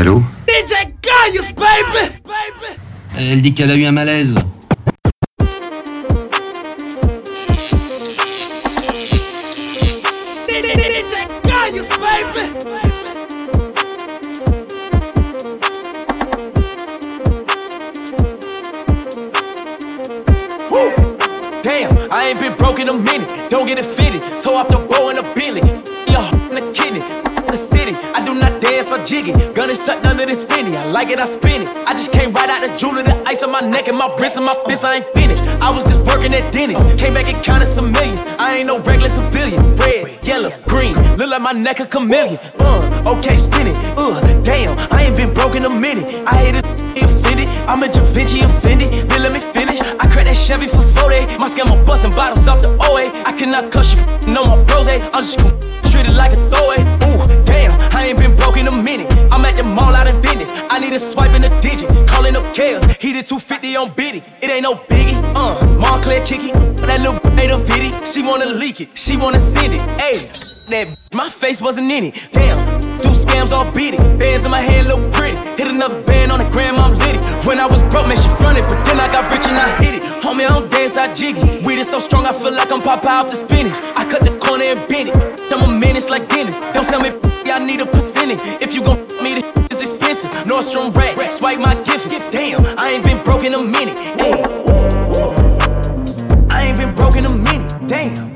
Allô DJ Gaius, baby! Elle dit qu'elle a eu un malaise. Baby! Damn, I ain't been broke in a minute. Don't get it fitted. Toe off the bow in a jiggy. Gun is sucked under this finny. I like it, I spin it. I just came right out the jeweler, the ice on my neck and my wrist and my fist. I ain't finished. I was just working at Denny's. Came back and counted some millions. I ain't no regular civilian. Red, yellow, green. Look like my neck a chameleon. Uh, okay, spin it. Uh, damn, I ain't been broke in a minute. I hate it. Offended, I'm a Da Vinci offended. Then let me finish. I cracked that Chevy for 40. My scammer busting bottles off the OA. I cannot cuss you, no more bros. I'm just it like a throwaway. Damn, I ain't been broke in a minute. I'm at the mall out in business. I need a swipe in a digit. Calling up Kales. He did 250 on Biddy. It ain't no biggie. Uh, Montclair kicky. That little made a viddy. She wanna leak it. She wanna send it. Ayy. That my face wasn't in it. Damn, scams all beat it. Bands in my hand look pretty. Hit another band on the gram, I'm litty. When I was broke, man, she fronted, but then I got rich and I hit it. Homie, I don't dance, I jiggy. Weed is so strong, I feel like I'm Popeye off the spinach. I cut the corner and bend it. I'm a menace like Dennis. Don't tell me, I need a percentage. If you gon' me, the is expensive. Nordstrom rack, swipe my gift. Damn, I ain't been broke in a minute. I ain't been broke in a minute. Damn.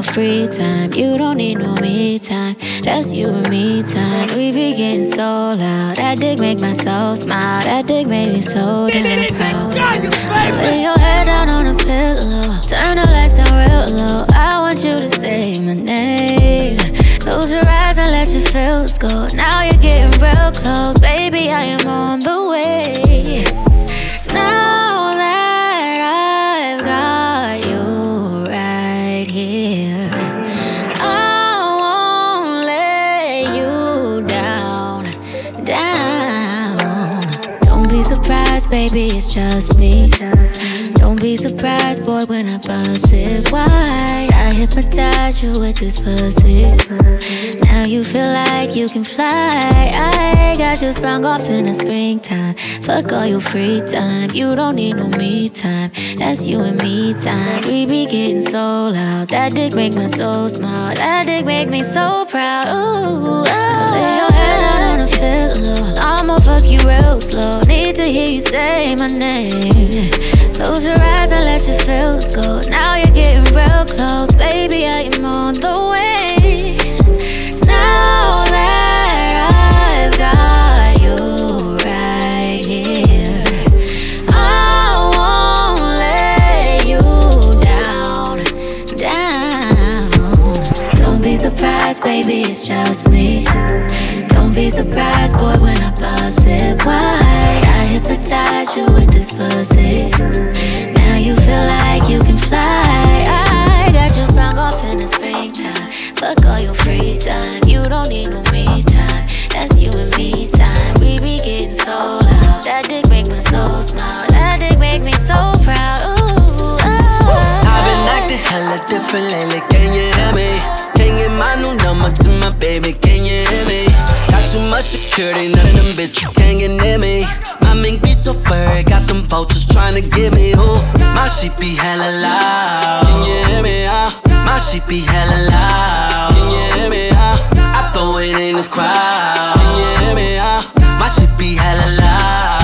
Your free time. You don't need no me time. That's you and me time. We be getting so loud. That dick make my soul smile. That dick made me so damn proud. Lay your head down on a pillow. Turn the lights down real low. I want you to say my name. Close your eyes and let your feels go. Now you're getting real close. Baby, I am on I you with this pussy. Now you feel like you can fly. I got you sprung off in the springtime. Fuck all your free time. You don't need no me time. That's you and me time. We be getting so loud. That dick make my soul smile. That dick make me so proud. Ooh, fuck you real slow. Need to hear you say my name. Close your eyes and let your feels go. Now you're getting real close, baby. I am on the surprised, baby, it's just me. Don't be surprised, boy, when I bust it wide. I hypnotize you with this pussy. Now you feel like you can fly. I got you sprung off in the springtime. Fuck all your free time. You don't need no me time. That's you and me time. We be getting so loud. That dick make my soul smile. That dick make me so proud. Ooh, oh. I've been oh. acting hella different lately, can you hear me? Can't get my new number to my baby, can you hear me? Got too much security, none of them bitches can get near me. My mink be so furry, got them vultures trying to get me. Ooh, my shit be hella loud. Can you hear me? Uh? My shit be hella loud. Can you hear me? Uh? I throw it in the crowd. Can you hear me? Uh? My shit be hella loud.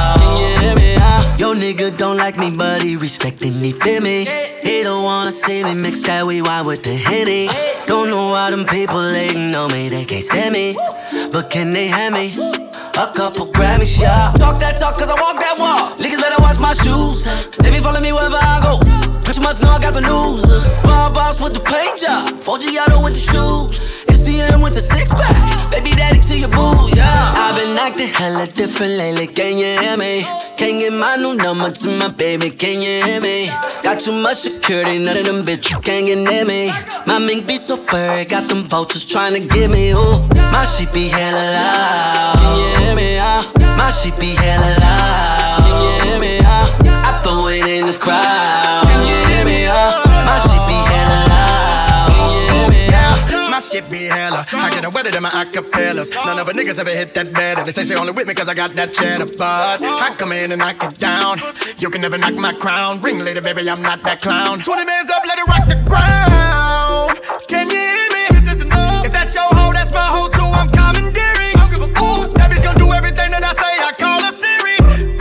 Yo, nigga don't like me, but he respecting me, feel me? He don't wanna see me mix that we wine with the henny. Don't know why them people hating on me, they can't stand me. But can they have me? A couple Grammys, yeah. Talk that talk, cause I walk that walk. Niggas better watch my shoes. They be follow me wherever I go. But you must know I got the news. Bar boss with the paint job. 4G auto with the shoes. MCM with the six pack. Baby daddy to your boo, yeah. I've been acting hella different lately, can you hear me? Can't get my new number to my baby, can you hear me? Got too much security, none of them bitches can't get near me. My mink be so furry, got them vultures trying to get me, ooh. My shit be hella loud, can you hear me? Uh? My shit be hella loud, can you hear me? Uh? I throw it in the crowd, shit be hella. I get a wetter than my acapellas. None of the niggas ever hit that better. They say she only with me cause I got that cheddar, but I come in and knock it down. You can never knock my crown. Ring later, baby, I'm not that clown. 20 mans up, let it rock the ground. Can you hear me? If that's your hoe, that's my hoe too. I'm commandeering. Ooh, that bitch gon' do everything that I say. I call her Siri.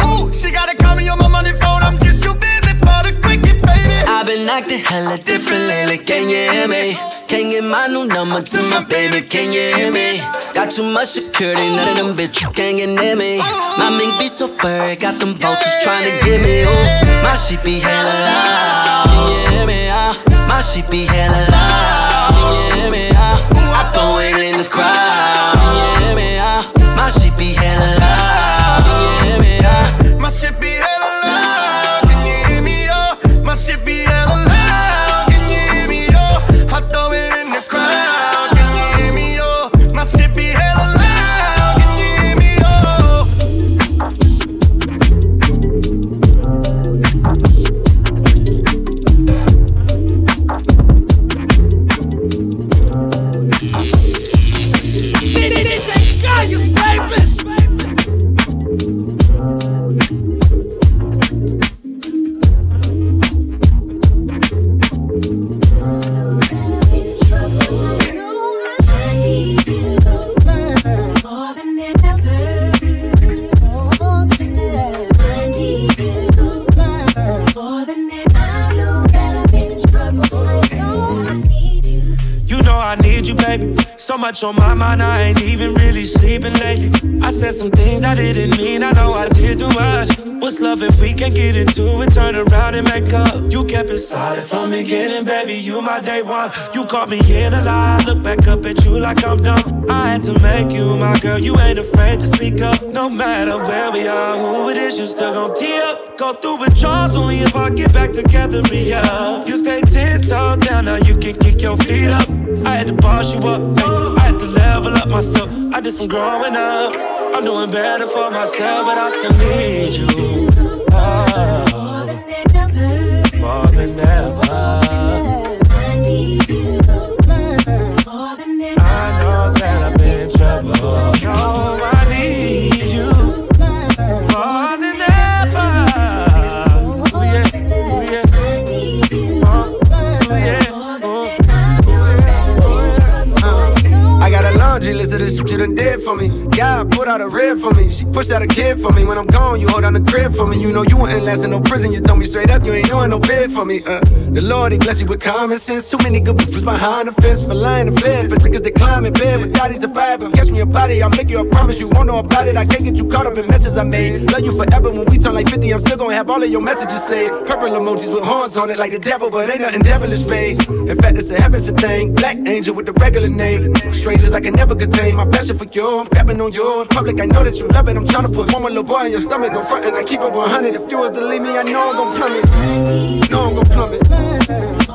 Ooh, she gotta call me on my money phone. I'm just too busy for the cricket, baby. I've been acting hella different lately, can you hear me? Can't get my new number to my baby, can you hear me? Got too much security, none of them bitches can't get near me. My mink be so furry, got them vultures trying to get me. Ooh, my shit be hella loud, can you hear me? Uh? My shit be hella loud, can you hear me? Uh? I throw it in the crowd, can you hear me? Uh? My shit be hella loud, much on my mind, I ain't even really sleeping lately. I said some things I didn't mean, I know I did too much. What's love if we can't get into it, turn around and make up? You kept it solid from beginning, baby. You my day one. You caught me in a lie, look back up at you like I'm dumb. I had to make you my girl, you ain't afraid to speak up. No matter where we are, who it is, you still gon' tee up. Go through withdrawals only if I get back together, re-up. You stay ten toes down, now you can kick your feet up. I had to boss you up, I had to level up myself. I did some growing up. I'm doing better for myself, but I still need you. Oh, more than ever. I you done did for me. God put out a rib for me. She pushed out a kid for me. When I'm gone, you hold down the crib for me. You know you ain't last in no prison. You told me straight up, you ain't doing no bid for me. Uh, the Lord, he bless you with common sense. Too many good bitches behind the fence for lying to bed. For niggas that climb in bed with daddies surviving. Catch me a body, I'll make you a promise. You won't know about it. I can't get you caught up in messes I made. Love you forever when we turn like 50. I'm still gonna have all of your messages saved. Purple emojis with horns on it like the devil, but ain't nothing devilish, babe. In fact, it's a heaven's a thing. Black angel with the regular name. Strangers I can never contain. My passion for you, I'm grabbing on you. In public, I know that you love it. I'm trying to put one more little boy in your stomach. No front, and I keep it 100. If you was to leave me, I know I'm gon' plummet. Know I'm gon' plummet.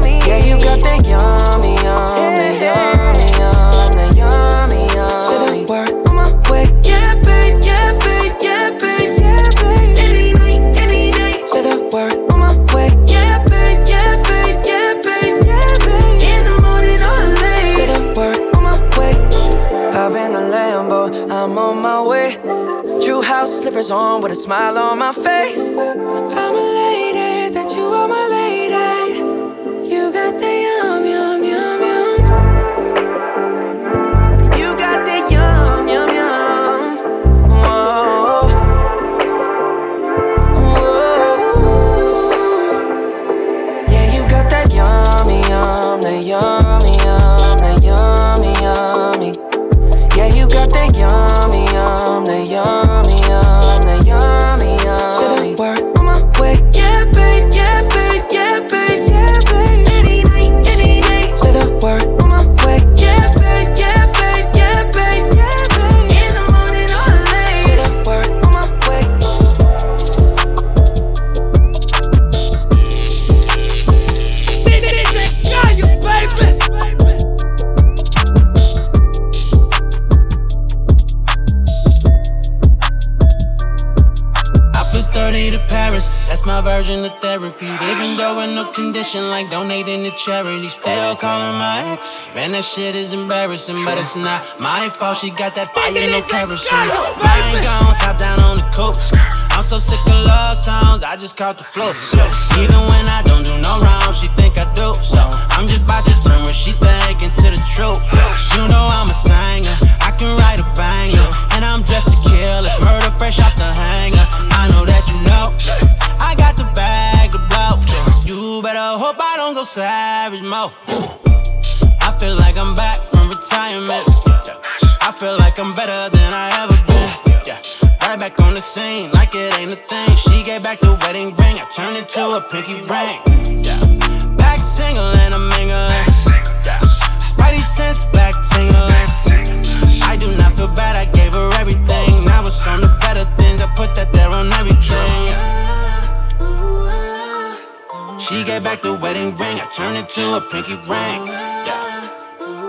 Yeah, you got that yummy, yum, that yummy, yum, yummy, yum. Say the word on my way. Yeah, babe, yeah, babe, yeah, babe, yeah, babe. Any night, any day. Say the word on my way. Yeah, babe, yeah, babe, yeah, babe, yeah, babe. In the morning or late. Say the word on my way. Hop in the Lambo, I'm on my way. True house slippers on with a smile on my face. I'm elated donating to charity, still calling my ex. Man, that shit is embarrassing, but it's not my fault. She got that fire, no kerosene. Mine gone, top down on the coast. I'm so sick of love songs, I just caught the flow. So, even when I don't do no wrong, she think I do. So I'm just about to turn what she think into the truth. You know I'm a singer, I can write a banger, and I'm dressed to kill. It's murder fresh off the hanger. I know that you know. I got the bag to blow. Better hope I don't go savage mode. I feel like I'm back from retirement. I feel like I'm better than I ever been. Right back on the scene, like it ain't a thing. She gave back the wedding ring, I turned it to a pinky ring. Back single and I'm mingling. Spidey sense back tingling. I do not feel bad, I gave her everything. Now it's on the better things, I put that there on everything. She gave back the wedding ring, I turned it to a pinky ring. Yeah.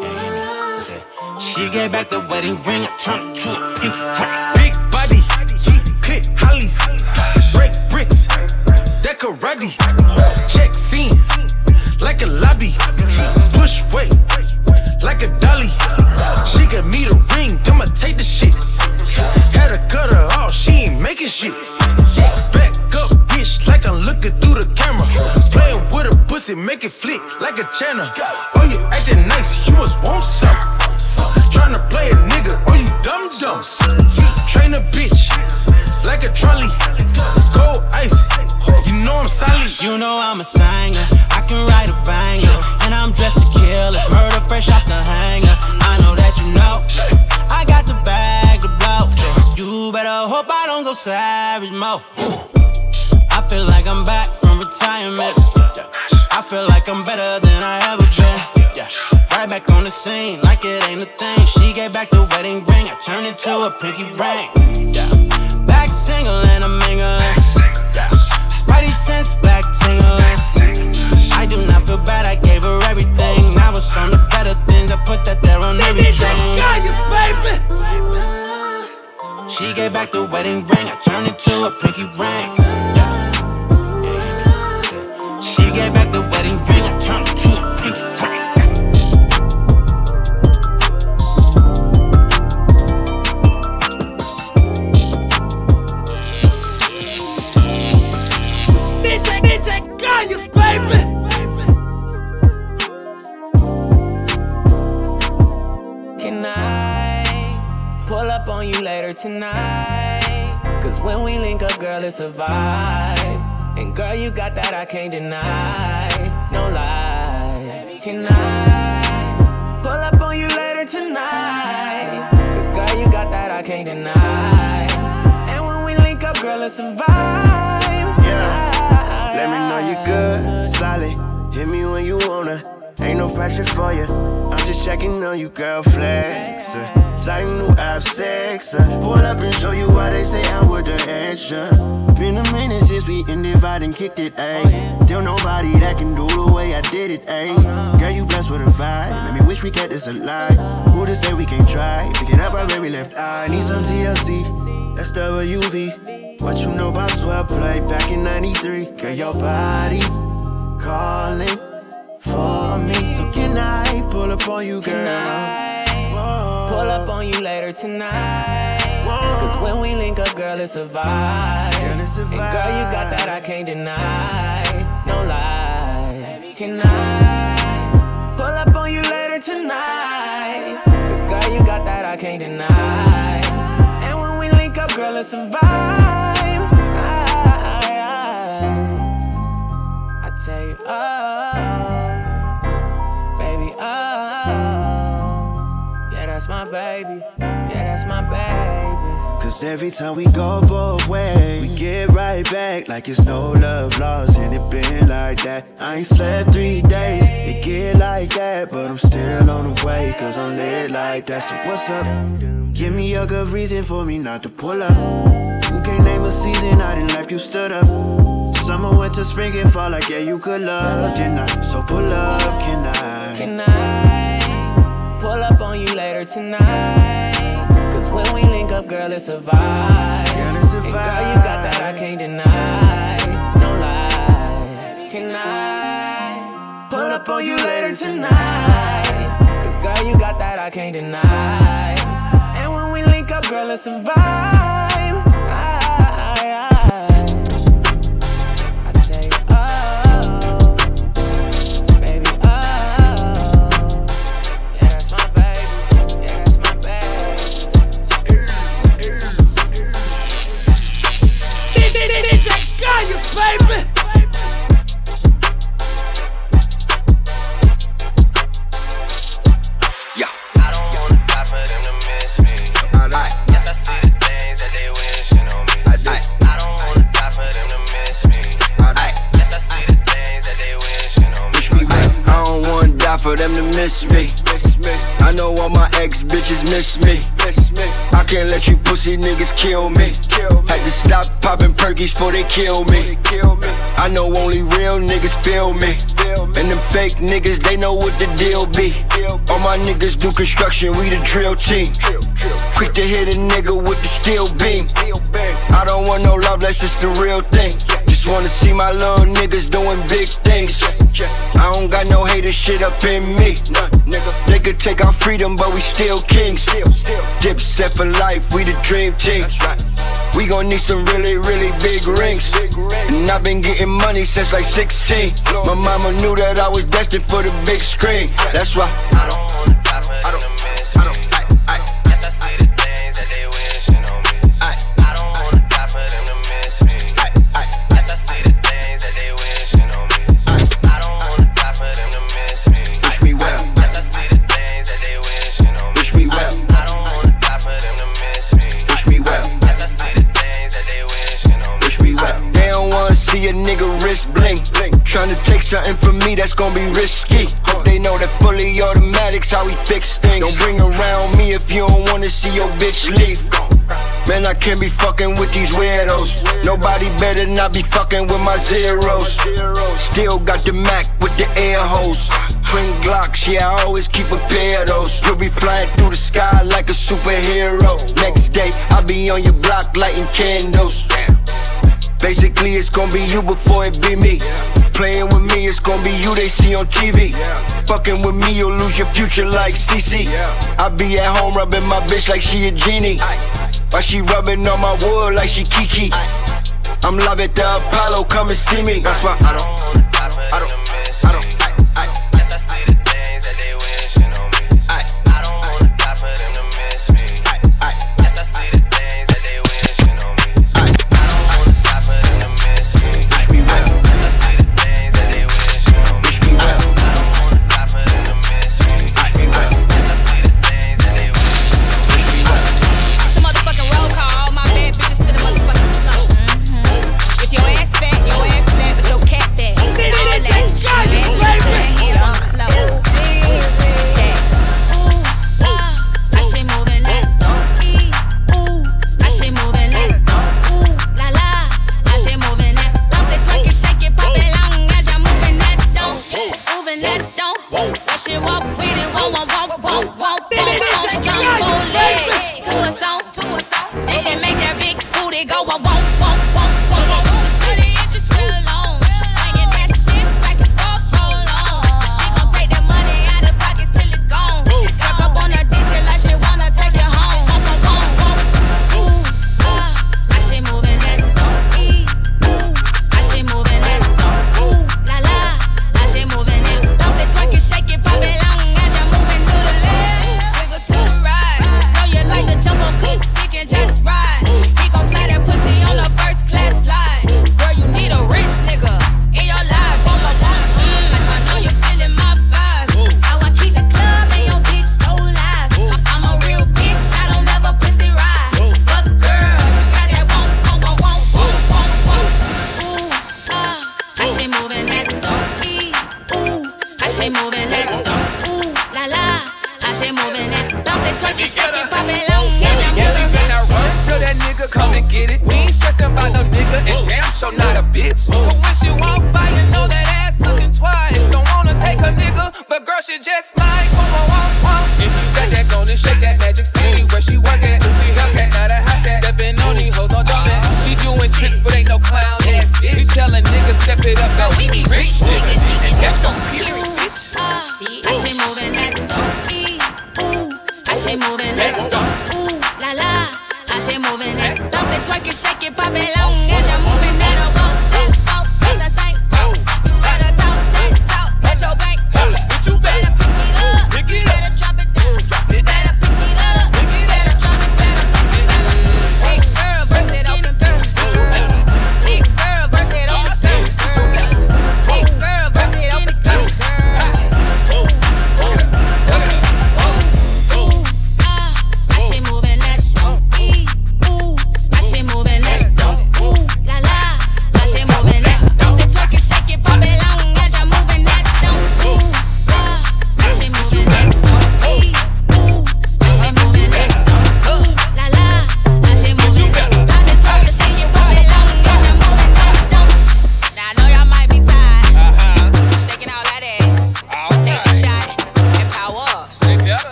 Yeah, said, She gave back the wedding ring, I turned it to a pinky ring. Big body, heat clip, hollies, break bricks, decorati, check scene, like a lobby, push weight, like a dolly. She got me the ring, I'ma take the shit. Had to cut her off, she ain't making shit. Yeah, Back like I'm looking through the camera. Playing with a pussy, make it flick like a channel. Oh, you acting nice, you must want some. Tryna play a nigga, oh you dumb dumb. Train a bitch like a trolley. Cold ice, you know I'm solid. You know I'm a singer. I can write a banger. And I'm dressed to kill, it's murder fresh off the hanger. I know that you know. I got the bag to blow. You better hope I don't go savage mode. To a pinky ring. Yeah. Back single and I'm mingling. Yeah. Spidey sense back tingling. I do not feel bad, I gave her everything. Now it's on the better things, I put that there on everything. She gave back the wedding ring, I turned it to a pinky ring. Yeah. She gave back the wedding ring, I turned it vibe. And girl, you got that I can't deny. No lie. Can I pull up on you later tonight? Cause girl, you got that I can't deny. And when we link up, girl, it's a vibe. Yeah. Let me know you good, solid. Hit me when you wanna. Ain't no pressure for you. I'm just checking on you, girl. Flex. Uh, tight new app sex. Pull up and show you why they say I'm with the extra. Been a minute since we ended and kicked it, ayy. Still nobody that can do the way I did it, ayy. Girl, you blessed with a vibe. Make me wish we kept this alive. Who to say we can't try? Pick up our very left eye. Need some TLC. That's WUV. What you know about 12 play back in 93? Girl, your body's calling for me. So can I pull up on you, girl? Pull up on you later tonight. Cause when we link up, girl, it's a vibe. Girl, it's a And girl, you got that I can't deny. No lie. Can I pull up on you later tonight? Cause girl, you got that I can't deny. And when we link up, girl, it's a vibe. I, I tell you, oh, my baby. Yeah, that's my baby. Cause every time we go both ways, we get right back like it's no love lost. And it been like that. I ain't slept three days, it get like that. But I'm still on the way, cause I'm lit like that. So what's up? Give me a good reason for me not to pull up. You can't name a season out in life you stood up. Summer, winter, spring, and fall, like yeah, you could love, can I? So pull up, can I? Can I pull up on you later tonight? Cause when we link up, girl, it's a vibe. Girl, it's a vibe. And girl, you got that I can't deny. No lie. Can I pull up on you later tonight? Cause girl, you got that I can't deny. And when we link up, girl, it's a vibe. I, I for them to miss me. Miss me. I know all my ex bitches miss me. Miss me. I can't let you pussy niggas kill me. Kill me. Had to stop popping perkies before they kill me. kill me. I know only real niggas feel me. feel me. And them fake niggas, they know what the deal be. All my niggas do construction, we the drill team. drill Quick to hit a nigga with the steel beam. I don't want no love, that's just the real thing. Just wanna see my little niggas doing big things. I don't got no hater shit up in me. They could take our freedom, but we still kings. Dipset for life, we the dream team. We gon' need some really, really big rings. And I've been getting money since like 16. My mama knew that I was destined for the big screen. That's why. I don't wanna die for them to miss me. Trying to take something from me that's gonna be risky. Hope they know that fully automatics how we fix things. Don't bring around me if you don't wanna see your bitch leave. Man, I can't be fucking with these weirdos. Nobody better not be fucking with my zeros. Still got the Mac with the air hose. Twin Glocks, yeah, I always keep a pair of those. You'll be flying through the sky like a superhero. Next day, I'll be on your block lighting candles. Basically, it's gonna be you before it be me. Playing with me, it's gonna be you they see on TV. Yeah. Fucking with me, you'll lose your future like CC. Yeah. I be at home rubbing my bitch like she a genie. Aye. While she rubbing on my wood like she Kiki. Aye. I'm live at the Apollo, come and see me. That's why I don't, I don't, I don't.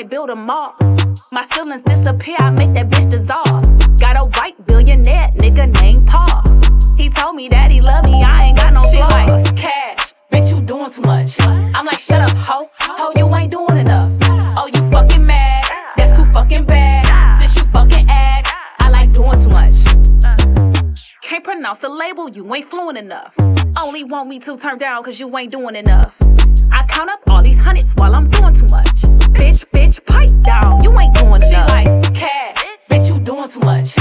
might build a mall. My ceilings disappear, I make that bitch dissolve. Got a white billionaire nigga named Paul. He told me that he love me, I ain't got no flaws. She like, Kash, bitch, you doing too much. I'm like, shut up, ho, ho, you ain't doing enough. Ah. Oh, you fucking mad? Ah. That's too fucking bad. Ah. Since you fucking act, I like doing too much. Can't pronounce the label, you ain't fluent enough. Only want me to turn down, cause you ain't doing enough. I count up all these hundreds while I'm doing too much. Bitch, you ain't doing shit. enough. She like Kash, bitch. You doing too much.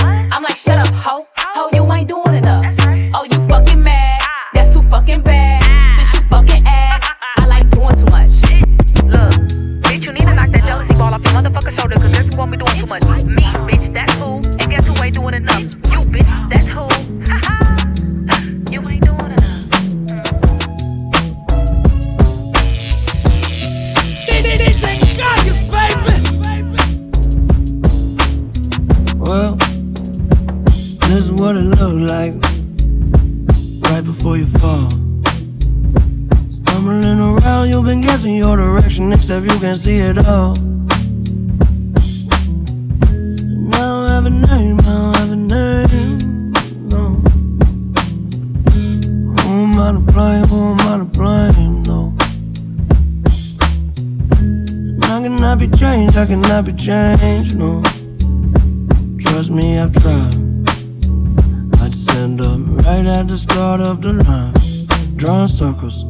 change, no. Trust me, I've tried. I'd send up right at the start of the line, drawing circles.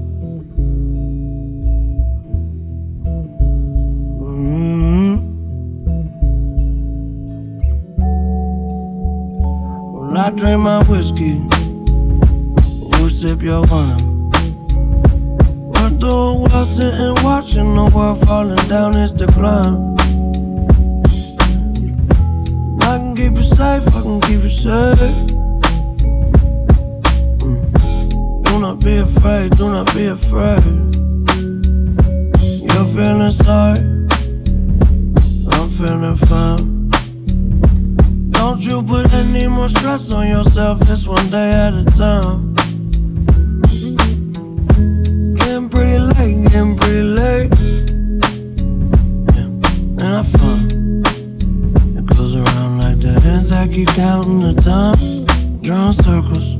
drawing circles.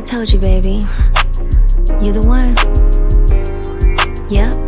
Told you, baby. You're the one. Yep.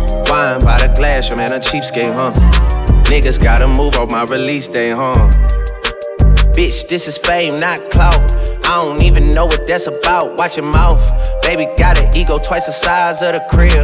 Wine by the glass, your man a cheapskate, huh? Niggas gotta move on my release day, huh? Bitch, this is fame, not clout. I don't even know what that's about. Watch your mouth. Baby got an ego twice the size of the crib.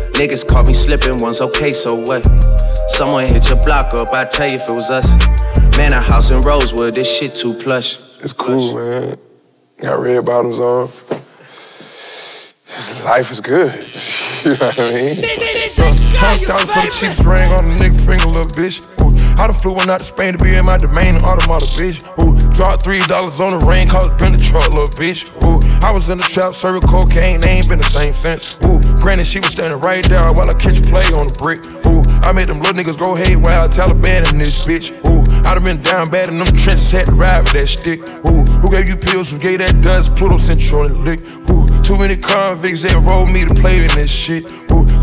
Niggas caught me slipping once, okay, so what? Someone hit your block up, I tell you if it was us. Man, a house in Rosewood, this shit too plush. It's cool, man. Got red bottoms on. Life is good. you know what I mean? Hundred thousand for the cheapest ring on the nigga finger, little bitch. Ooh, I done flew one out to Spain to be in my domain, automata, bitch. Ooh, dropped three dollars on the rain, called it been the truck, little bitch. Ooh, I was in the trap, serving cocaine, ain't been the same since. Ooh, granted, she was standing right there while I catch a play on the brick. Ooh, I made them little niggas go haywire, Taliban in this bitch. Ooh, I done been down bad in them trenches, had to ride with that stick. Ooh, who gave you pills? Who gave that dust? Pluto sent you on the lick. Ooh, too many convicts that rolled me to play in this shit.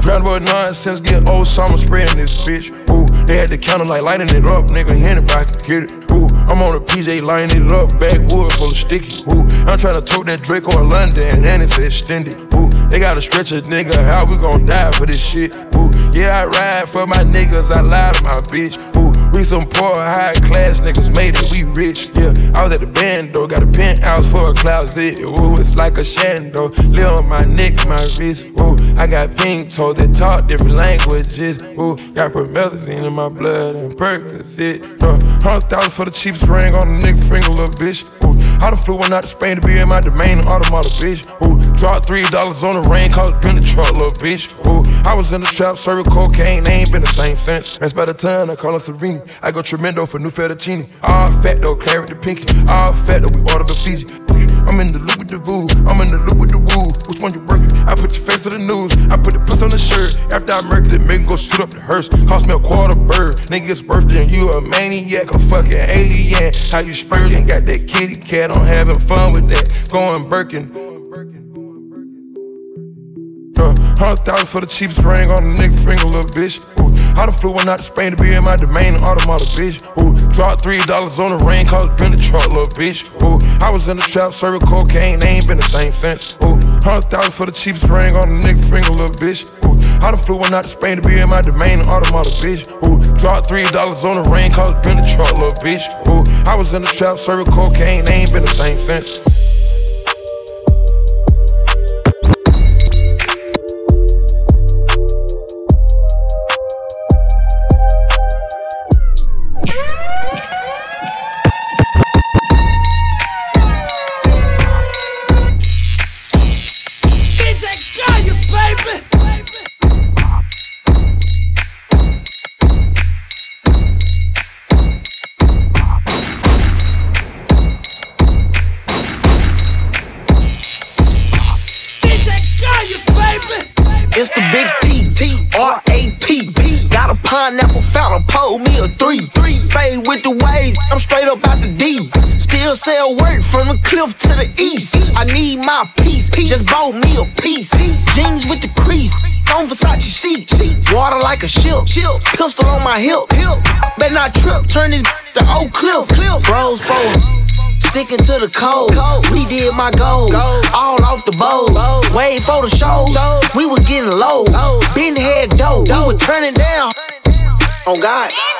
Ooh, round about nonsense, get old summer spraying this bitch. Ooh, they had the counter like lighting it up, nigga. Anybody can get it. Ooh, I'm on a PJ lining it up, backwood full of sticky. Ooh, I'm trying to tote that Draco in London, and it's extended. Ooh, they gotta stretch a nigga, how we gon' die for this shit? Ooh, yeah, I ride for my niggas, I lie to my bitch. Ooh, we some poor, high class niggas made it, we rich. Yeah, I was at the band though, got a penthouse for a closet. Ooh, it's like a shando, live on my neck, my wrist. Ooh, I got pink toes that talk different languages. Ooh, got promethazine in my blood and Percocet. Uh, hundred thousand for the cheapest ring on the nigga finger, little bitch. Ooh, I done flew one out to Spain to be in my domain, automata, bitch. Ooh, dropped three dollars on the rain, called it been the truck, little bitch. Ooh, I was in the trap, serving cocaine, they ain't been the same since. That's by the time I call her Serene. I go tremendo for new fettuccine. All fat though, claret the pinky. All fat though, we order the Fiji. I'm in the loop with the voo, I'm in the loop with the woo. Which one you working? I put your face to the news. I put the puss on the shirt. After I murdered it, make go shoot up the hearse. Cost me a quarter bird. Nigga's birthday and you a maniac, a fucking alien. How you spurting? Got that kitty cat, I'm having fun with that. Going Birkin. Uh, Hundred thousand for the cheapest ring on the nigga finger, little bitch. Ooh, I done flew one out to Spain to be in my domain, automata, bitch. Ooh, dropped three dollars on the rain, it been the truck, little bitch. Ooh, I was in the trap, serving cocaine, they ain't been the same since. Ooh, hundred thousand for the cheapest ring on the nigga finger, little bitch. Ooh, I done flew one out to Spain to be in my domain, automata, bitch. Ooh, dropped three dollars on the rain, it been the truck, little bitch. Ooh, I was in the trap, serving cocaine, they ain't been the same since. Versace sheets. Water like a ship, pistol on my hip. hip. Better not trip, turn this to old Cliff. cliff. Bros for Sticking to the code, we did my goals, all off the bows. Wait for the shows, we was getting low. Been head dope, we was turning down. On God.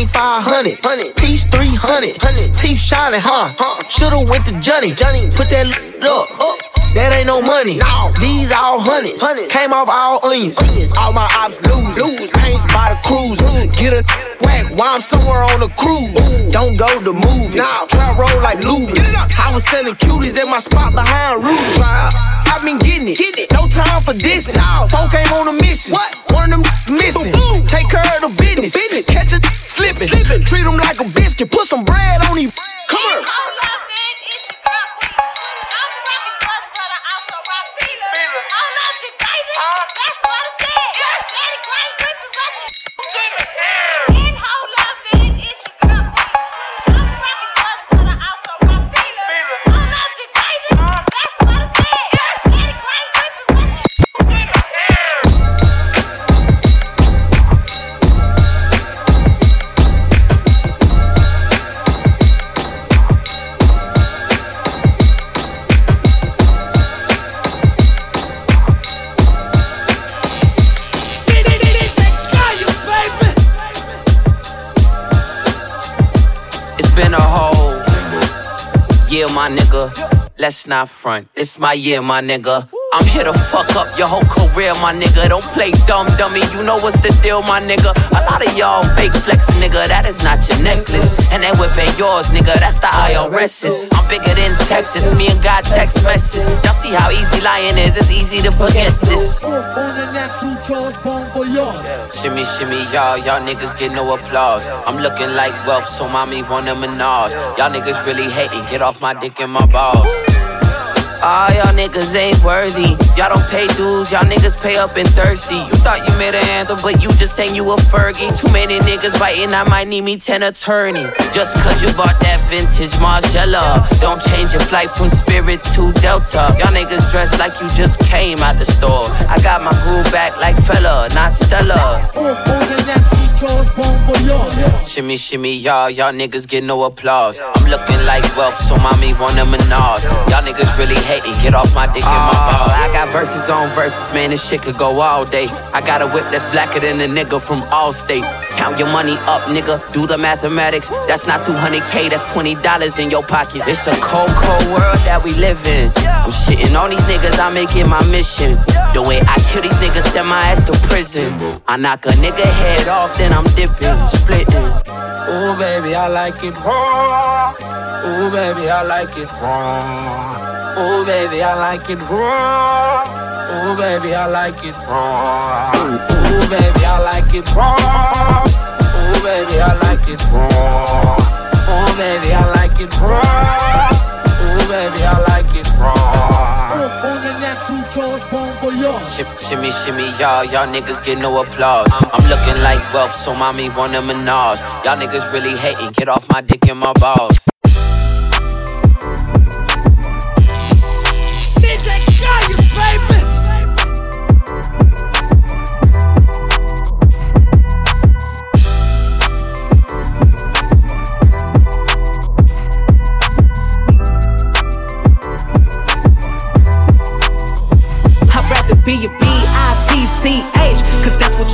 Chain 500, piece 300, teeth shining, huh? Shoulda went to Johnny, Johnny, put that up. That ain't no money. These all hundreds. Came off all onions. All my ops lose. lose. Paints by the cruise. Get a whack while I'm somewhere on a cruise. Don't go to movies. Trap roll like Luby's. I was selling cuties at my spot behind Ruby's. I been getting it. Get it. No time for dissing. Folk ain't on a mission. What? One of them missing. Take care of the business. Catch a slipping. Treat them like a biscuit. Put some bread on him. Come here. Not front. It's my year, my nigga. I'm here to fuck up your whole career, my nigga. Don't play dumb, dummy. You know what's the deal, my nigga. A lot of y'all fake flex, nigga. That is not your necklace. And that whip ain't yours, nigga. That's the IRS. I'm bigger than Texas. Me and God text message. Y'all see how easy lying is. It's easy to forget this. Shimmy, shimmy, y'all. Y'all niggas get no applause. I'm looking like wealth, so mommy want a menage. Y'all niggas really hating. Get off my dick and my balls. All y'all niggas ain't worthy. Y'all don't pay dues, y'all niggas pay up and thirsty. You thought you made an anthem, but you just saying you a Fergie. Too many niggas biting, I might need me 10 attorneys. Just cause you bought that vintage Margiela. Don't change your flight from Spirit to Delta. Y'all niggas dressed like you just came out the store. I got my groove back like fella, not Stella. Shimmy, shimmy, y'all, y'all niggas get no applause. I'm looking like wealth, so mommy want a menage. Y'all niggas really hating, get off my dick and my oh. balls. I got verses on verses, man, this shit could go all day. I got a whip that's blacker than a nigga from Allstate. Count your money up, nigga, do the mathematics. That's not 200k, that's $20 in your pocket. It's a cold, cold world that we live in. I'm shitting on these niggas, I make it my mission. The way I kill these niggas, send my ass to prison. I knock a nigga head off, then I'm dipping, splitting. Ooh, baby, I like it raw. Ooh, baby, I like it raw. Ooh, baby, I like it raw. Ooh, baby, I like it raw. Ooh, baby, I like it raw. Ooh, baby, I like it raw. Ooh, baby, I like it raw. Ooh, baby, I like it raw. Shim, shimmy, shimmy, y'all, y'all niggas get no applause. I'm looking like wealth, so mommy want a menage. Y'all niggas really hating, get off my dick and my balls.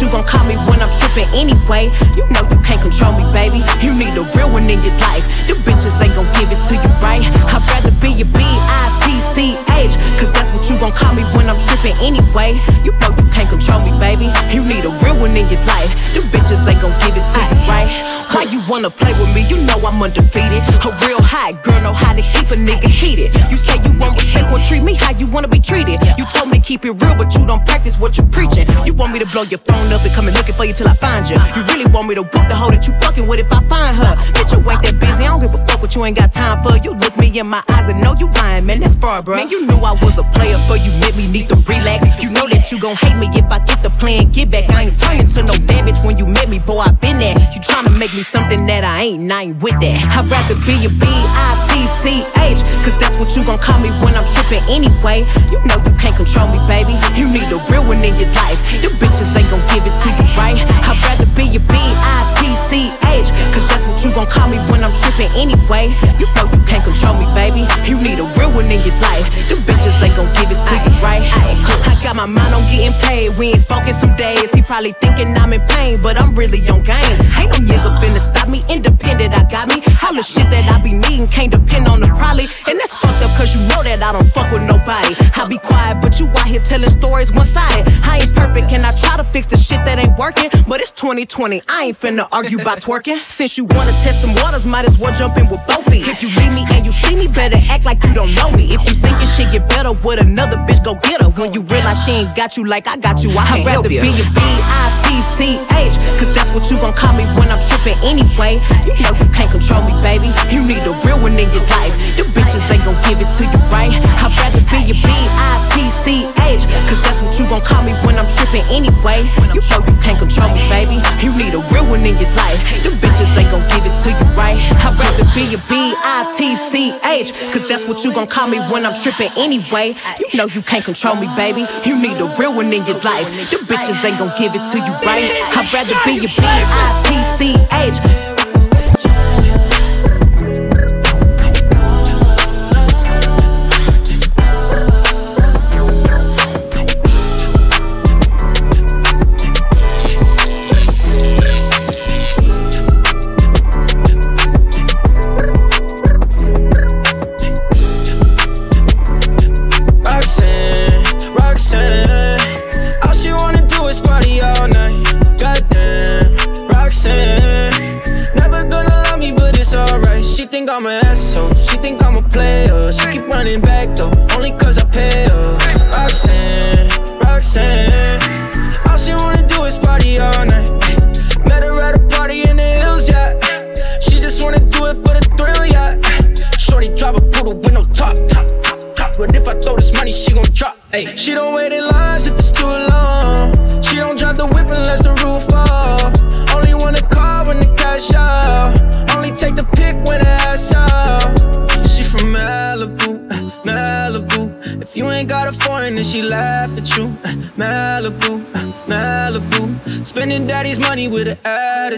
You gon' call me when I'm trippin' anyway. You know you can't control me, baby. You need a real one in your life. The bitches ain't gon' give it to you right. I'd rather be a B-I-T-C-H Cause that's you gon' call me when I'm trippin' anyway You know you can't control me, baby You need a real one in your life The bitches ain't gon' give it to you right Why you wanna play with me? You know I'm undefeated A real hot girl know how to keep a nigga heated You say you want respect, well treat me how you wanna be treated. You told me keep it real, but you don't practice what you preaching. You want me to blow your phone up and come and looking for you till I find you. You really want me to whoop the hoe that you fucking with if I find her. Bitch, you ain't that busy. I don't give a fuck what you ain't got time for. You look me in my eyes and know you lying, man. That's far, bro. Man, you knew I was a player, but you made me need to relax. You know that you gon' hate me if I get the plan, get back. I ain't turning to no damage when you met me, boy. I been there. You tryna make me something that I ain't, and I ain't with that. I'd rather be a B-I-T-C-H, cause that's what you gon' call me when I'm tripping anyway. You know you can't control me, baby. You need a real one in your life. The bitches ain't gon' give it to you, right? I'd rather be a B-I-T-C-H, cause that's what you gon' call me when I'm tripping anyway. You know you can't control me, baby. You need a real one in your life. The bitches ain't gon' give it to you, right? I got my mind on getting paid. We ain't spoken some days. He probably thinking I'm in pain, but I'm really on game. Ain't no nigga finna stop me. Independent, I got me. All the shit that I be needing can't depend on the probably. And that's fucked up, cause you know that I don't fuck with nobody. I be quiet, but you out here telling stories one sided. I ain't perfect, and I try to fix the shit that ain't working. But it's 2020, I ain't finna argue about twerking. Since you wanna test some waters, might as well jump in with both feet. If you leave me and you see me, better act like you don't know me. If you think your shit get better with another bitch, go get her. When you realize she ain't got you like I got you, I I'd rather be a B-I-T-C-H, cause that's what you gon' call me when I'm trippin' anyway. You know you can't control me, baby. You need a real one in your life. The bitches ain't gon' give it to you, right? I'd rather be a B-I-T-C-H, cause that's what you gon' call me when I'm trippin' anyway. You know you can't control me, baby. You need a real one in your life. The bitches ain't gon' give it to you, right? I'd rather be a B-I-T-C-H, cause that's what you gon' call me when I'm tripping anyway. You know you can't control me, baby. You need a real one in your life. The bitches ain't gon' give it to you, right? I'd rather be a B-I-T-C-H.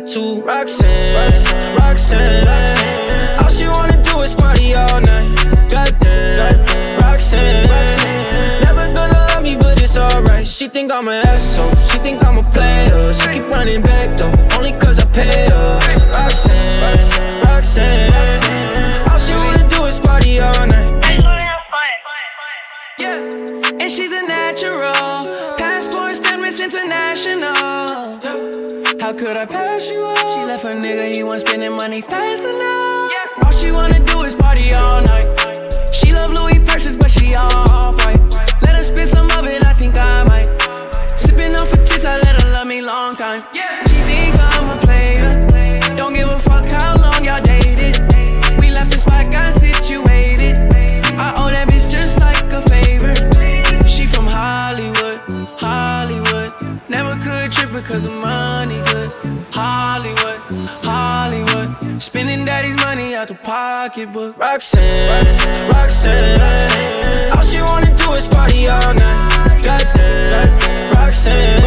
Attitude. Roxanne, Roxanne. All she wanna do is party all night. Goddamn, Roxanne. Never gonna love me, but it's alright. She think I'm an asshole. She think I'm a player. She keep running back though, only cause I pay her. Roxanne, Roxanne. All she wanna do is party all night. Yeah, and she's a natural. Passport statements international. How could I pass you up? She left her nigga, he wasn't spending money fast enough. All she wanna do is party all night. She love Louis purses, but she off white. Let her spit some of it, I think I might. Sipping off her tits, I let her love me long time. Yeah, because the money good. Hollywood, Hollywood. Spending daddy's money out the pocketbook. Roxanne, Roxanne. All she wanna do is party all night. Roxanne.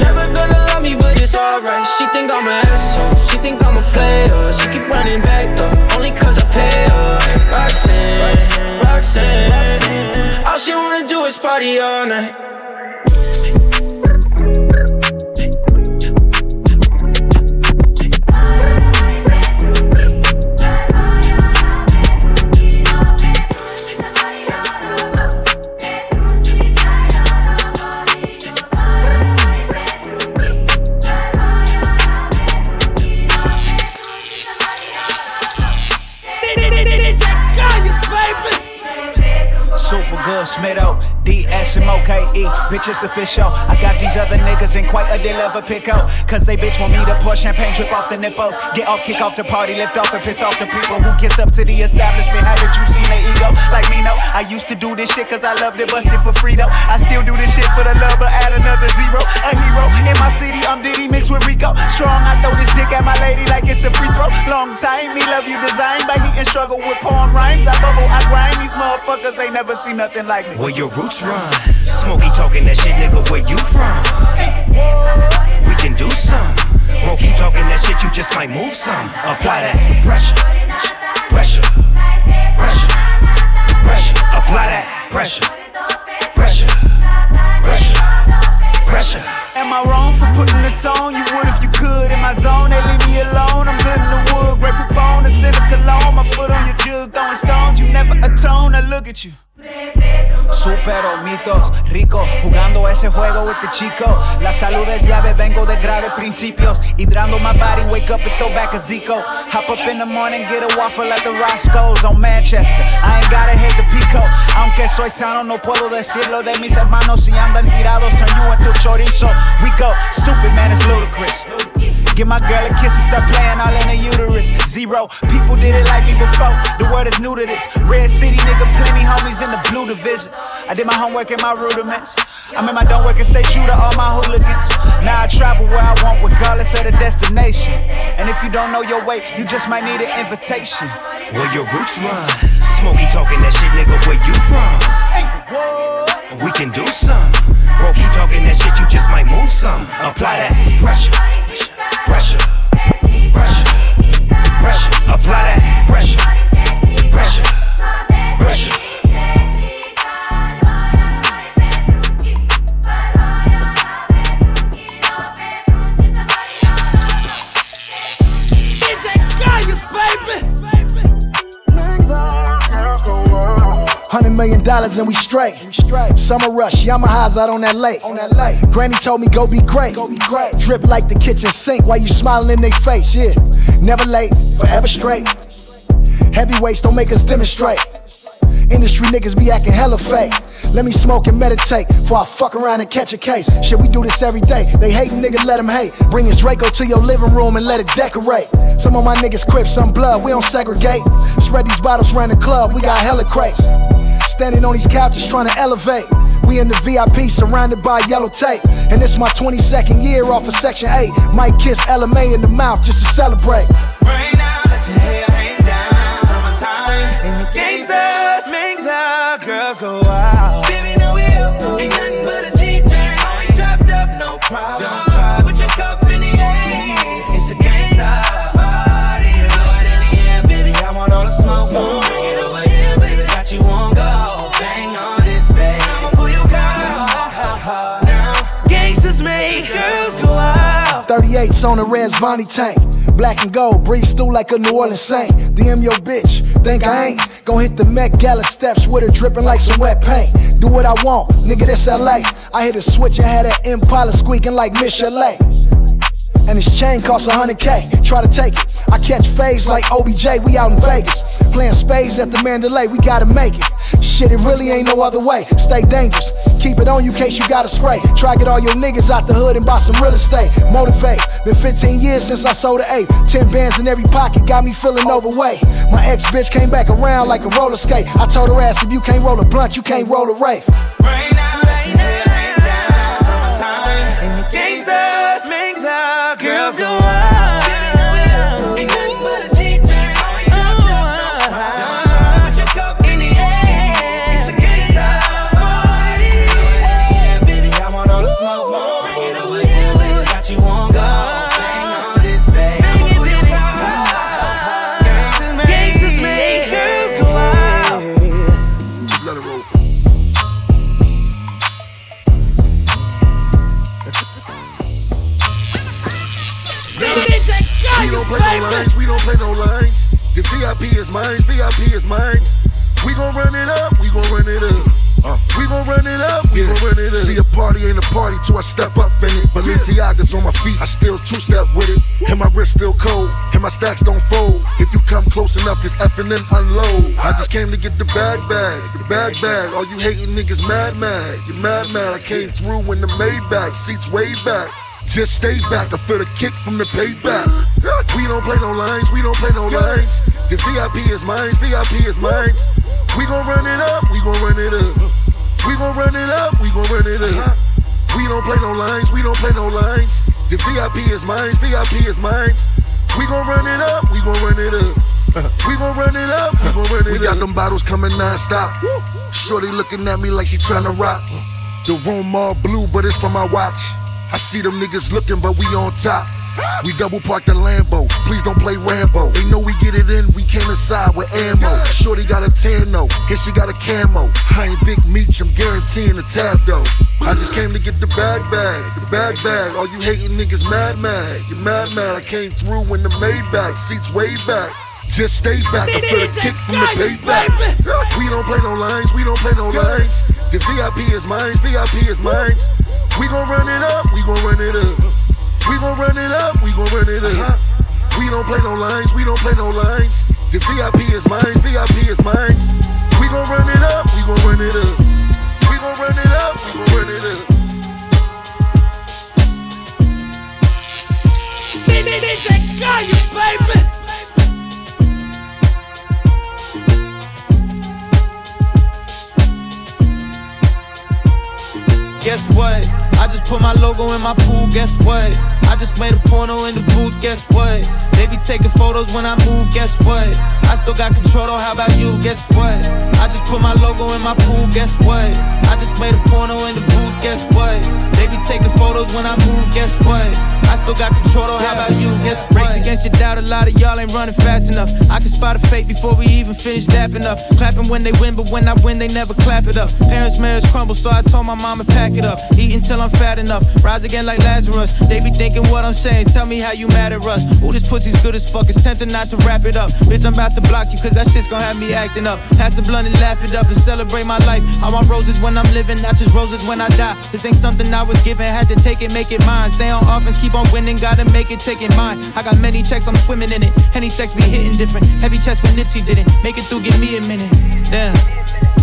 Never gonna love me, but it's alright. She think I'm an asshole. She think I'm a player. She keep running back though, only cause I pay her. Roxanne, Roxanne. All she wanna do is party all night. Super good, Smitto, D-S-M-O-K-E, bitch, it's official. I got these other niggas in quite a deal of a pickle. Cause they bitch want me to pour champagne, drip off the nipples. Get off, kick off the party, lift off and piss off the people who kiss up to the establishment. Haven't you seen their ego? Like me, no. I used to do this shit cause I loved it, busted for free though. I still do this shit for the love, but add another zero. A hero in my city, I'm Diddy mixed with Rico. Strong, I throw this dick at my lady like it's a free throw. Long time, me love you designed by and struggle with porn rhymes. I bubble, I grind, these motherfuckers ain't never seen nothing like me. Where your roots run. Smokey talking that shit, nigga, where you from? We can do some. Bro, keep talking that shit, you just might move some. Apply that pressure, pressure, pressure, pressure. Apply that pressure, pressure, pressure, pressure. Am I wrong for putting this on? You would if you could. In my zone, they leave me alone. I'm good in the wood, great proponent, send a cologne. My foot on your jug, throwing stones. You never atone. I look at you. Supero mitos, rico, jugando ese juego with the chico. La salud es llave, vengo de graves principios. Hidrando my body, wake up and throw back a Zico. Hop up in the morning, get a waffle at the Roscoe's on Manchester. I ain't gotta hate the pico. Aunque soy sano, no puedo decirlo de mis hermanos si andan tirados. Turn you into chorizo. We go, stupid man, it's ludicrous. Give my girl a kiss and start playing all in the uterus. Zero, people did it like me before. The word is new to this. Red City, nigga, plenty homies in the blue division. I did my homework and my rudiments. I'm in my don't work and stay true to all my hooligans. Now I travel where I want, regardless of the destination. And if you don't know your way, you just might need an invitation. Where your roots run. Smokey talking that shit, nigga, where you from? We can do some. Bro, keep talking that shit, you just might move some. Apply that pressure, pressure, pressure, pressure. Apply that. Pressure, pressure, pressure. Hundred million dollars and we straight. Summer rush, Yamaha's out on that lake. On that lake. Granny told me go be great. Go be great. Drip like the kitchen sink while you smiling in their face. Yeah, never late, forever straight. Heavyweights don't make us demonstrate. Industry niggas be acting hella fake. Let me smoke and meditate before I fuck around and catch a case. Shit, we do this every day. They hate nigga, let them hate. Bring his Draco to your living room and let it decorate. Some of my niggas crip, some blood, we don't segregate. Spread these bottles around the club, we got hella crates. Standing on these couches trying to elevate. We in the VIP surrounded by yellow tape. And it's my 22nd year off of Section 8. Might kiss LMA in the mouth just to celebrate. Rain out, let your hair hang down. Summertime, and the gangsters make 38s on the res Vonnie tank. Black and gold, breathe through like a New Orleans saint. DM your bitch, think I ain't. Gon' hit the Met Gala steps with her dripping like some wet paint. Do what I want, nigga, this LA. I hit a switch and had that Impala squeaking like Michelet. And this chain costs 100k. Try to take it. I catch phase like OBJ, we out in Vegas. Playing spades at the Mandalay, we gotta make it. Shit, it really ain't no other way. Stay dangerous. Keep it on you case you gotta spray. Try get all your niggas out the hood and buy some real estate. Motivate. Been 15 years since I sold an eight. 10 bands in every pocket got me feeling overweight. My ex bitch came back around like a roller skate. I told her ass if you can't roll a blunt, you can't roll a Wraith. Rain out, let your hair hang down. Summertime, and the gangsters gon' run it up, we gon' run it up. Uh, we gon' run it up, we gon' run it up. See a party ain't a party till I step up in it. Balenciaga's on my feet, I still two step with it. And my wrist still cold, and my stacks don't fold. If you come close enough, this effing and unload. I just came to get the bag bag, the bag bag. All you hating niggas mad mad, you mad mad. I came through in the Maybach, seats way back. Just stay back, I feel the kick from the payback. We don't play no lines, we don't play no lines. The VIP is mine, VIP is mine. We gon' run it up, we gon' run it up. We gon' run it up, we gon' run it up. We don't play no lines, we don't play no lines. The VIP is mine, VIP is mine. We gon' run it up, we gon' run it up. We gon' run it up, we gon' run it up. We got them bottles coming non-stop. Shorty looking at me like she tryna rock. The room all blue, but it's from my watch. I see them niggas looking, but we on top. We double park the Lambo. Please don't play Rambo. They know we get it in, we came inside with ammo. Shorty got a tan though, and she got a camo. I ain't big meat, I'm guaranteeing the tab though. I just came to get the bag bag, the bag bag. All you hating niggas mad mad, you mad mad. I came through in the Maybach, seats way back. Just stay back, I feel the kick from the payback. We don't play no lines, we don't play no lines. The VIP is mine, VIP is mine. We gon' run it up, we gon' run it up. We gon' run it up, we gon' run it up. We don't play no lines, we don't play no lines. The VIP is mine, VIP is mine. We gon' run it up, we gon' run it up. We gon' run it up, we gon' run it up. DJ Gallo, baby. Guess what? I just put my logo in my pool, guess what? I just made a porno in the booth, guess what? They be taking photos when I move, guess what? I still got control, though, how about you, guess what? I just put my logo in my pool, guess what? I just made a porno in the booth, guess what? They be taking photos when I move, guess what? I still got control, though, how about you, guess? Race against your doubt, a lot of y'all ain't running fast enough. I can spot a fake before we even finish dapping up. Clapping when they win, but when I win, they never clap it up. Parents' marriage crumble, so I told my mama pack it up. Eat until I'm fat enough, rise again like Lazarus. They be thinking what I'm saying, tell me how you mad at us. Ooh, this pussy's good as fuck, it's tempting not to wrap it up. Bitch, I'm about to block you, cause that shit's gonna have me acting up. Pass the blunt and laugh it up and celebrate my life. I want roses when I'm living, not just roses when I die. This ain't something I was given, had to take it, make it mine. Stay on offense, keep on winning, gotta make it, take it mine. I got many checks, I'm swimming in it. Any sex be hitting different. Heavy chest when Nipsey didn't. Make it through, give me a minute. Damn.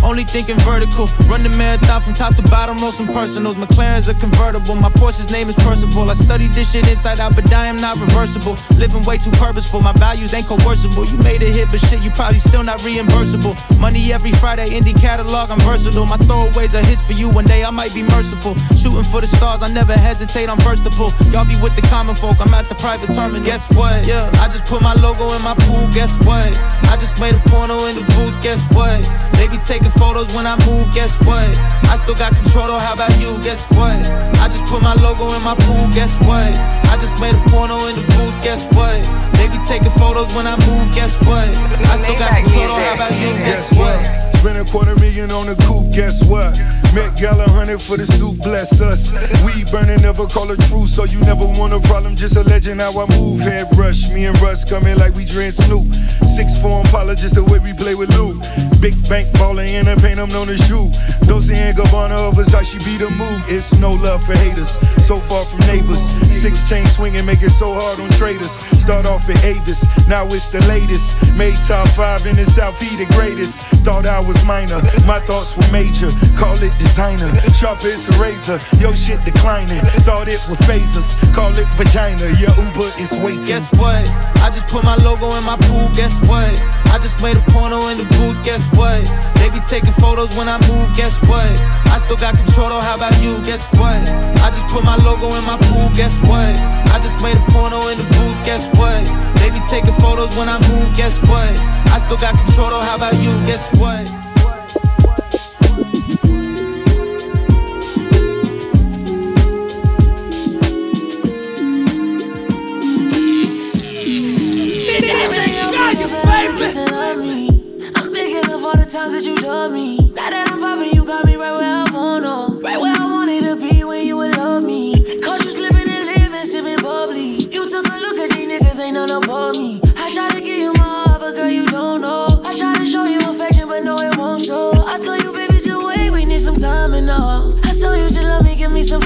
Only thinking vertical. Run the marathon from top to bottom, roll some personals. McLaren's a convertible. My Porsche's name is Percival. I studied this shit inside out, but I am not reversible. Living way too purposeful. My values ain't coercible. You made a hit, but shit, you probably still not reimbursable. Money every Friday, indie catalog, I'm versatile. My throwaways are hits for you. One day I might be merciful. Shooting for the stars, I never hesitate, I'm versatile. Y'all be with the common folk, I'm at the private terminal. Guess what? Yeah, I just put my logo in my pool. Guess what? I just made a porno in the booth. Guess what? They be taking photos when I move, guess what? I still got control, though, how about you? Guess what? I just put my logo in my pool, guess what? I just made a porno in the booth, guess what? They be taking photos when I move, guess what? I still got control, though, how about you? Guess what? Spend a quarter million on the coupe, guess what? Met Gala hundred for the suit, bless us. We burning, never call a truce, so you never want a problem, just a legend how I move. Head rush, me and Russ coming like we dread Snoop. Six form Impala, just the way we play with Lou. Big bank baller in a paint, I'm known as shoe. Dolce and Gabbana of Versace be the move. It's no love for haters, so far from neighbors. Six chain swinging, make it so hard on traders. Start off at Avis, now it's the latest. Made top five in the South, he the greatest. Thought I was minor, my thoughts were major. Call it designer, sharp as a razor. Yo shit declining, thought it was phasers. Call it vagina, your Uber is waiting. Guess what? I just put my logo in my pool, guess what? I just made a porno in the booth, guess what? They be taking photos when I move, guess what? I still got control, though, how about you? Guess what? I just put my logo in my pool, guess what? I just made a porno in the booth, guess what? They be taking photos when I move, guess what? I still got control, though, how about you? Guess what?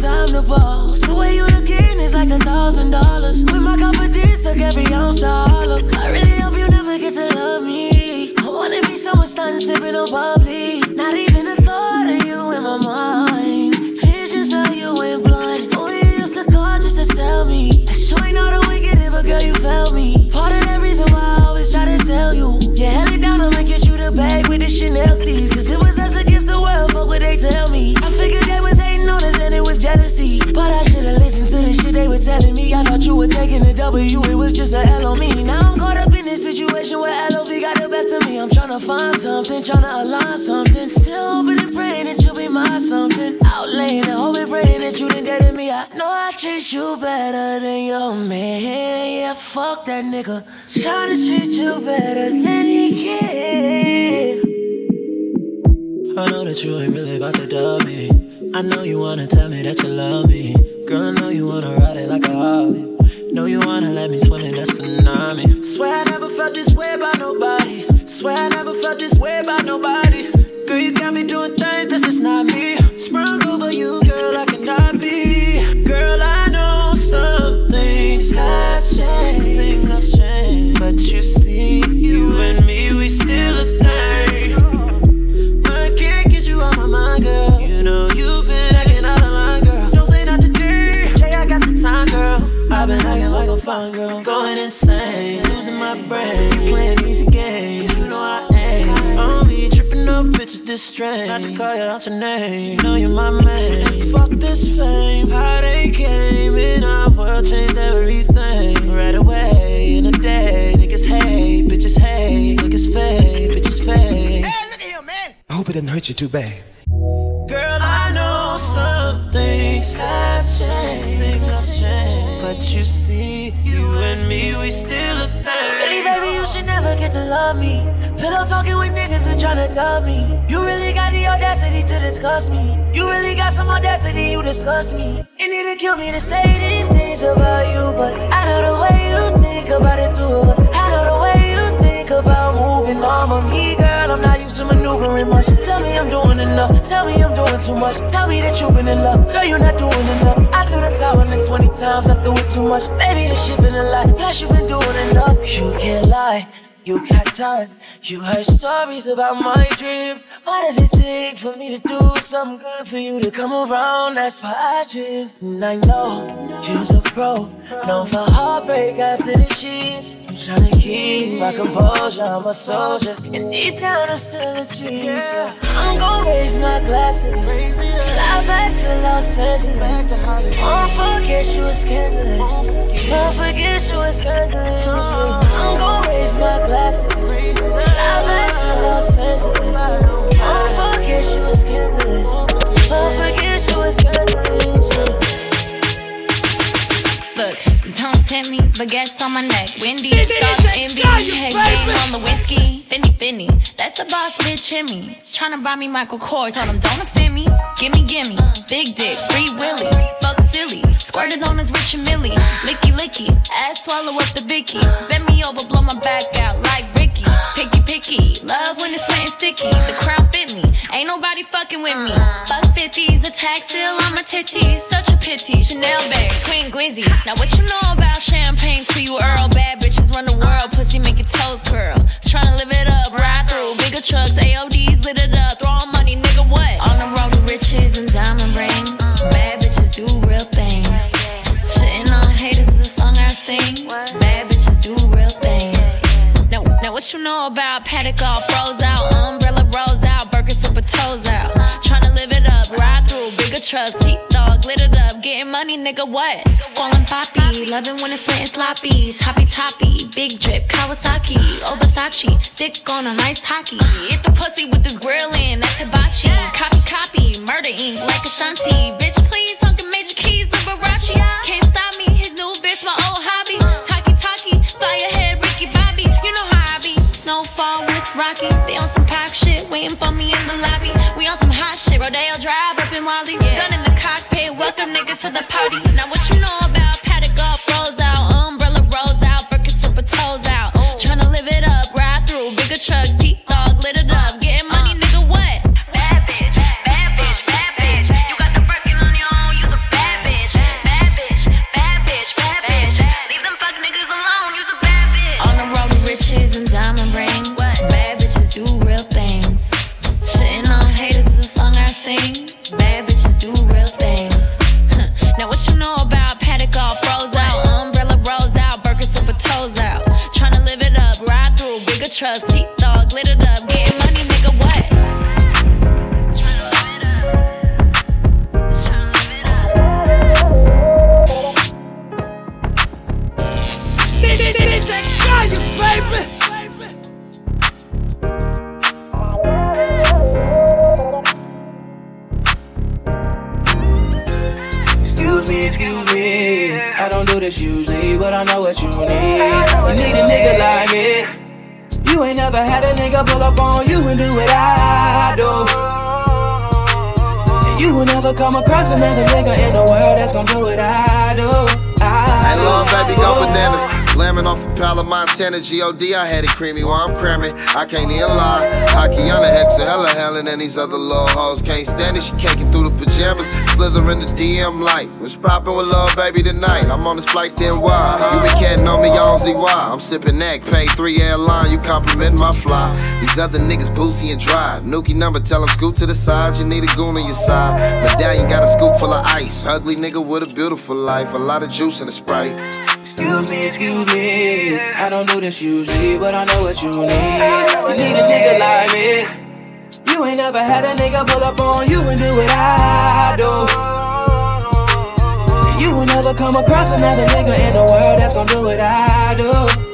Time to ball. The way you looking is like a thousand dollars. With my confidence, took every ounce to hollow. I really hope you never get to love me. I wanna be someone starting sipping on bubbly. Not even a thought of you in my mind. Visions of you went blind. Oh, you used to call just to tell me. I sure ain't know the wicked, but girl, you felt me. Part of that reason why I always try to tell you. Yeah, held it down, I'ma get you the bag with the Chanel C's. Cause it was jealousy. But I should've listened to the shit they were telling me. I thought you were taking a W, it was just a L on me. Now I'm caught up in this situation where LOV got the best of me. I'm tryna find something, tryna align something. Still hoping and praying that you'll be my something. Out laying and hoping, praying that you didn't dead me. I know I treat you better than your man. Yeah, fuck that nigga. Tryna treat you better than he can. I know that you ain't really about to dub me. I know you wanna tell me that you love me. Girl, I know you wanna ride it like a Harley. Know you wanna let me swim in that tsunami. Swear I never felt this way by nobody. Swear I never felt this way by nobody. Girl, you got me doing this strange. Not to call you out your name, you know you're my man. Fuck this fame, how they came in our world changed everything. Right away in a day, niggas hate, bitches hate, niggas fake, bitches fake. Hey, look at him, man. I hope it didn't hurt you too bad. Girl, I know some things have changed, things have changed. But you see, you and me, we still a never get to love me. Pillow talking with niggas and tryna dub me. You really got the audacity to discuss me. You really got some audacity, you disgust me. It need to kill me to say these things about you, but I know the way you think about it too. Think about moving on. But me, girl, I'm not used to maneuvering much. Tell me I'm doing enough. Tell me I'm doing too much. Tell me that you've been in love. Girl, you're not doing enough. I threw the towel in 20 times. I threw it too much. Baby, the shit been a lot. Plus, you've been doing enough. You can't lie. You got time. You heard stories about my dream. What does it take for me to do something good for you to come around? That's why I drift. And I know you're a pro. Known for heartbreak after the sheets. I'm trying to keep my composure. I'm a soldier. And deep down, I'm still a dream. So I'm gonna raise my glasses. Fly back to Los Angeles. Won't forget you were scandalous. Won't forget you were scandalous. I'm gonna raise my glasses. Fly back to Los Angeles. Won't forget you were scandalous. Won't forget you were scandalous. Look, tempt me, baguettes on my neck. Wendy, sauce, envy, head game on the whiskey. Finny, Finny, that's the boss bitch in me. Tryna buy me Michael Kors, told him don't offend me. Gimme, gimme, big dick, free Willy. Fuck silly, squirted on his rich and millie. Licky, licky, ass swallow up the Vicky. Bend me over, blow my back out like Ricky. Picky, picky, love when it's wet and sticky. The crown fit me, ain't nobody fucking with me. Fuck 50s, attack still on my titties. Such a pity, Chanel bag, twin glizzy. Now what you know about champagne till you Earl? Bad bitches run the world, pussy make your toes curl. Tryna live it up, ride through bigger trucks, AODs lit it up, throwing money, nigga what? On the road to riches and diamond rings. Bad bitches do real things. Shitting on haters is a song I sing. Bad bitches do real things. Now, now what you know about Patek all froze out, umbrella trucks, teeth dog, glittered up, getting money, nigga what? Falling poppy, loving when it's wet and sloppy, toppy toppy, big drip, Kawasaki, Obasachi, stick on a nice hockey. Hit the pussy with this grill in, that's hibachi. Copy, copy, Murder Inc like Ashanti. Bitch, please, hunkin' major keys, Liberace. Can't stop me, his new bitch, my old hobby. Talkie, talkie, fly ahead, Ricky Bobby. You know how I be. Snowfall, wrist rocky. They on some pack shit, waiting for me in the lobby. We on some hot shit, Rodeo Drive Wally. Gun in the cockpit, welcome niggas to the party. Now what you know truck, teeth dog, glittered up, getting money, nigga, what? Excuse me, excuse me. I don't do this usually, but I know what you need. You need a nigga like me. You ain't never had a nigga pull up on you and do what I do. And you will never come across another nigga in the world that's gonna do what I do. I hey, Lil baby, go bananas. Slamming off a pal of Montana GOD, I had it creamy while I'm cramming. I can't even lie. Akiana Hexa, hella hellin', and these other little hoes can't stand it. She caking through the pajamas, slithering the DM light. What's poppin' with love, baby, tonight? I'm on this flight, then why? You been catting on me, don't see why. I'm sippin' neck, pay three airline, you compliment my fly. These other niggas boozy and dry. Nuki number, tell them scoot to the side, you need a goon on your side. Medallion got a scoop full of ice. Ugly nigga with a beautiful life, a lot of juice in the sprite. Excuse me, excuse me. I don't do this usually, but I know what you need. You need a nigga like me. You ain't never had a nigga pull up on you and do what I do. you will never come across another nigga in the world that's gonna do what I do.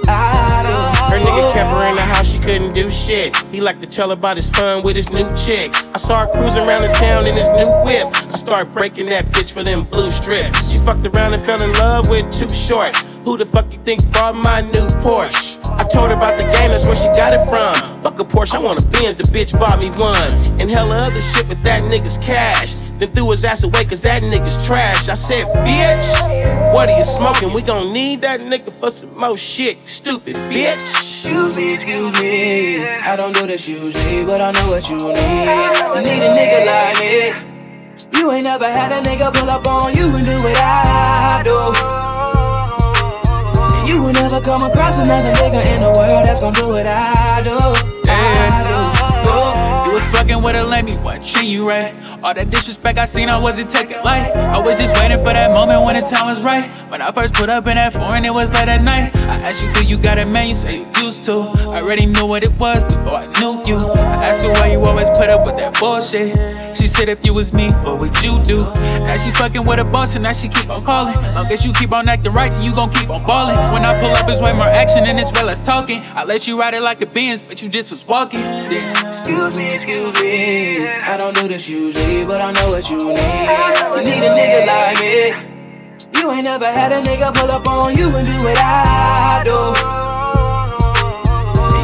I do. Her nigga kept her in the house, she couldn't do shit. He liked to tell her about his fun with his new chicks. I saw her cruising around the town in his new whip. I start breaking that bitch for them blue strips. She fucked around and fell in love with Too Short. Who the fuck you think bought my new Porsche? I told her about the game, that's where she got it from. Fuck a Porsche, I want a Benz, the bitch bought me one. And hella other shit with that nigga's cash. Then threw his ass away cause that nigga's trash. I said, bitch, what are you smoking? We gon' need that nigga for some more shit, stupid bitch. Excuse me, excuse me. I don't do this usually, but I know what you need. You need a nigga like me. You ain't never had a nigga pull up on you and do what I do. You will never come across another nigga in the world that's gonna do what I do. Was fucking with a lady, watching you right. All that disrespect I seen, I wasn't taking light. I was just waiting for that moment when the time was right. When I first put up in that foreign, it was late at night. I asked you, do you got a man? You say you used to. I already knew what it was before I knew you. I asked her why you always put up with that bullshit. She said if you was me, what would you do? Now she fucking with a boss and now she keep on calling. Long as you keep on acting right, then you gon' keep on balling. When I pull up, it's way more action and it's well as talking. I let you ride it like a Benz, but you just was walking. Yeah. Excuse me, excuse me. I don't do this usually but I know what you need. You need a nigga like me. You ain't never had a nigga pull up on you and do what I do.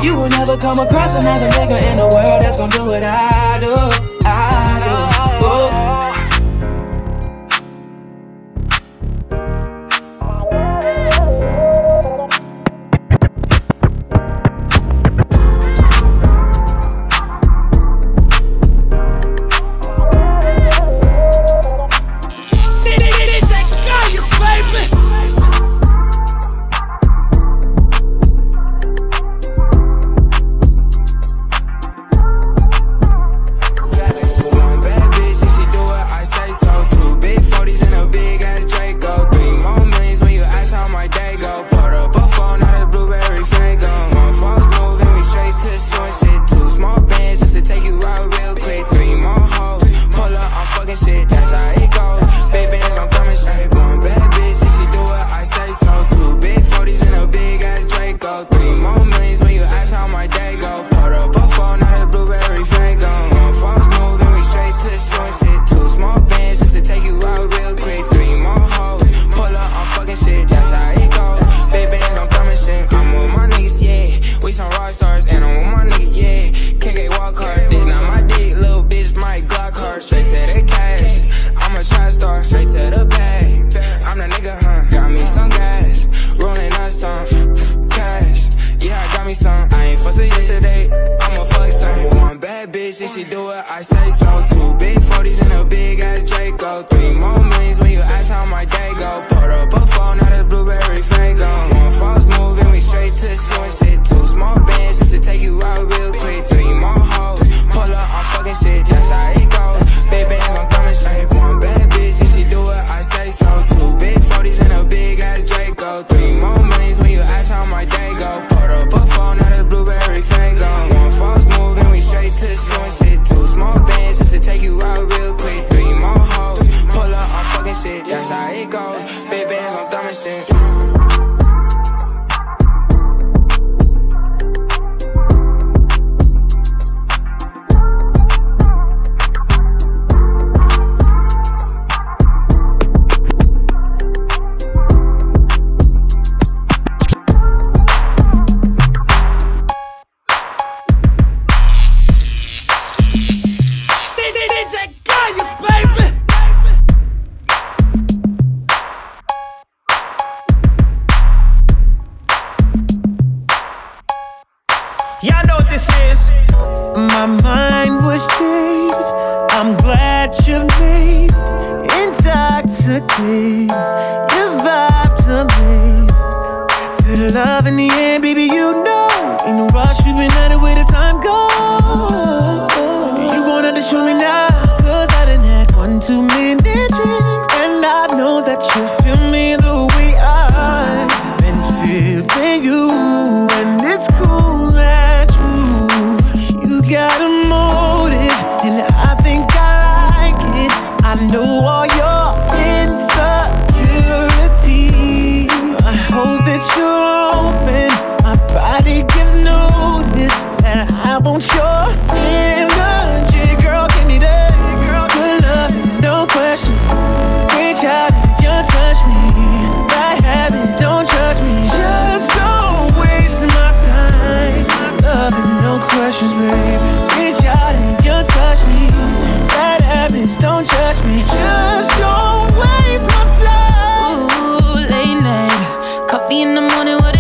you will never come across another nigga in the world that's gonna do what I do.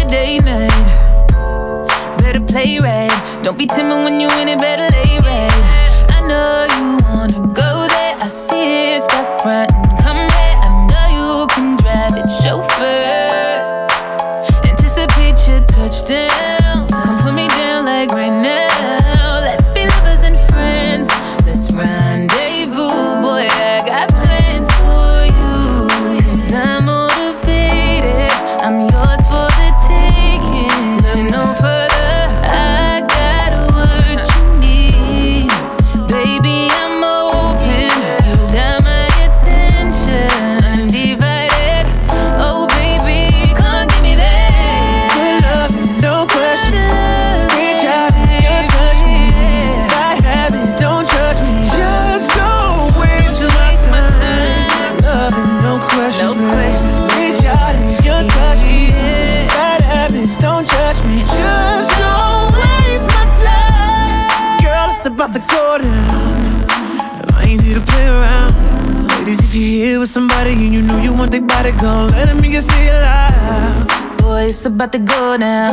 day night. Better play red. Don't be timid when you in it, better lay red. Don't let him make you see it loud. Boy, it's about to go down.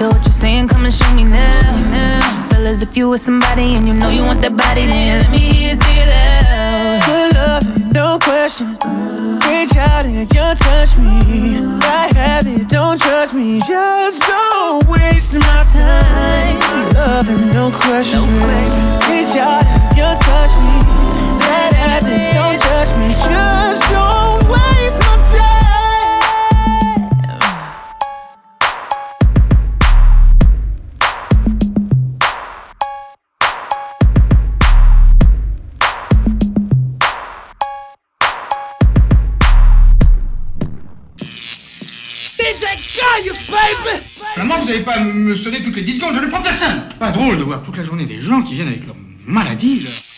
Yo, what you saying? Come and show me now. fellas. if you were somebody and you know you want that body, then let me hear you see it loud. Good love, no question. Reach out and you touch me. I have it, don't judge me. Just don't waste my time. Love no. No questions. Reach out and you touch me. vous n'allez pas me sonner toutes les 10 secondes, je ne prends personne. Pas drôle de voir toute la journée des gens qui viennent avec leur maladie, là.